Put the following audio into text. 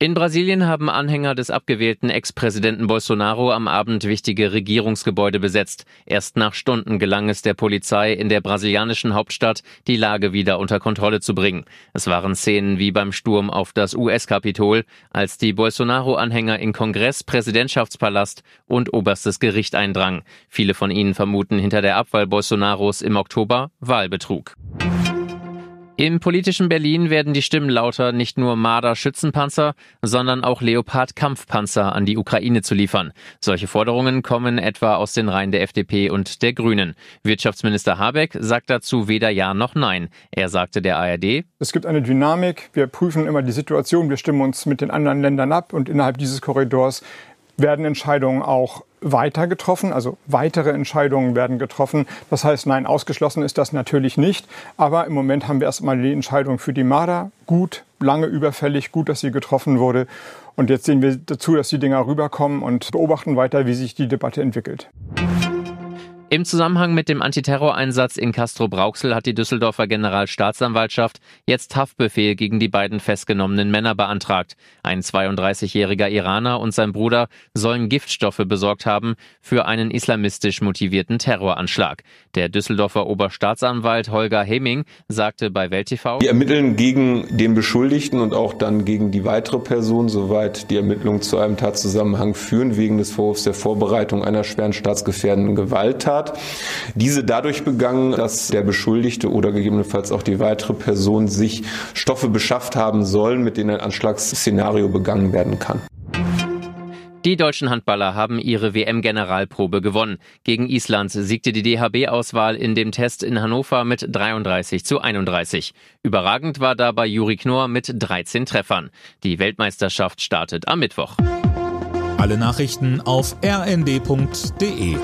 In Brasilien haben Anhänger des abgewählten Ex-Präsidenten Bolsonaro am Abend wichtige Regierungsgebäude besetzt. Erst nach Stunden gelang es der Polizei in der brasilianischen Hauptstadt, die Lage wieder unter Kontrolle zu bringen. Es waren Szenen wie beim Sturm auf das US-Kapitol, als die Bolsonaro-Anhänger in Kongress, Präsidentschaftspalast und oberstes Gericht eindrangen. Viele von ihnen vermuten hinter der Abwahl Bolsonaros im Oktober Wahlbetrug. Im politischen Berlin werden die Stimmen lauter, nicht nur Marder-Schützenpanzer, sondern auch Leopard-Kampfpanzer an die Ukraine zu liefern. Solche Forderungen kommen etwa aus den Reihen der FDP und der Grünen. Wirtschaftsminister Habeck sagt dazu weder Ja noch Nein. Er sagte der ARD, Es gibt eine Dynamik, wir prüfen immer die Situation, wir stimmen uns mit den anderen Ländern ab und innerhalb dieses Korridors werden Entscheidungen auch weiter getroffen, also weitere Entscheidungen werden getroffen. Das heißt, nein, ausgeschlossen ist das natürlich nicht. Aber im Moment haben wir erstmal die Entscheidung für die Marder. Gut, lange überfällig, gut, dass sie getroffen wurde. Und jetzt sehen wir dazu, dass die Dinger rüberkommen und beobachten weiter, wie sich die Debatte entwickelt. Im Zusammenhang mit dem Antiterroreinsatz in Castro-Brauxel hat die Düsseldorfer Generalstaatsanwaltschaft jetzt Haftbefehl gegen die beiden festgenommenen Männer beantragt. Ein 32-jähriger Iraner und sein Bruder sollen Giftstoffe besorgt haben für einen islamistisch motivierten Terroranschlag. Der Düsseldorfer Oberstaatsanwalt Holger Heming sagte bei Welt TV, Wir ermitteln gegen den Beschuldigten und auch dann gegen die weitere Person, soweit die Ermittlungen zu einem Tatzusammenhang führen, wegen des Vorwurfs der Vorbereitung einer schweren staatsgefährdenden Gewalttat. Diese dadurch begangen, dass der Beschuldigte oder gegebenenfalls auch die weitere Person sich Stoffe beschafft haben sollen, mit denen ein Anschlagsszenario begangen werden kann. Die deutschen Handballer haben ihre WM-Generalprobe gewonnen. Gegen Island siegte die DHB-Auswahl in dem Test in Hannover mit 33 zu 31. Überragend war dabei Juri Knorr mit 13 Treffern. Die Weltmeisterschaft startet am Mittwoch. Alle Nachrichten auf rnd.de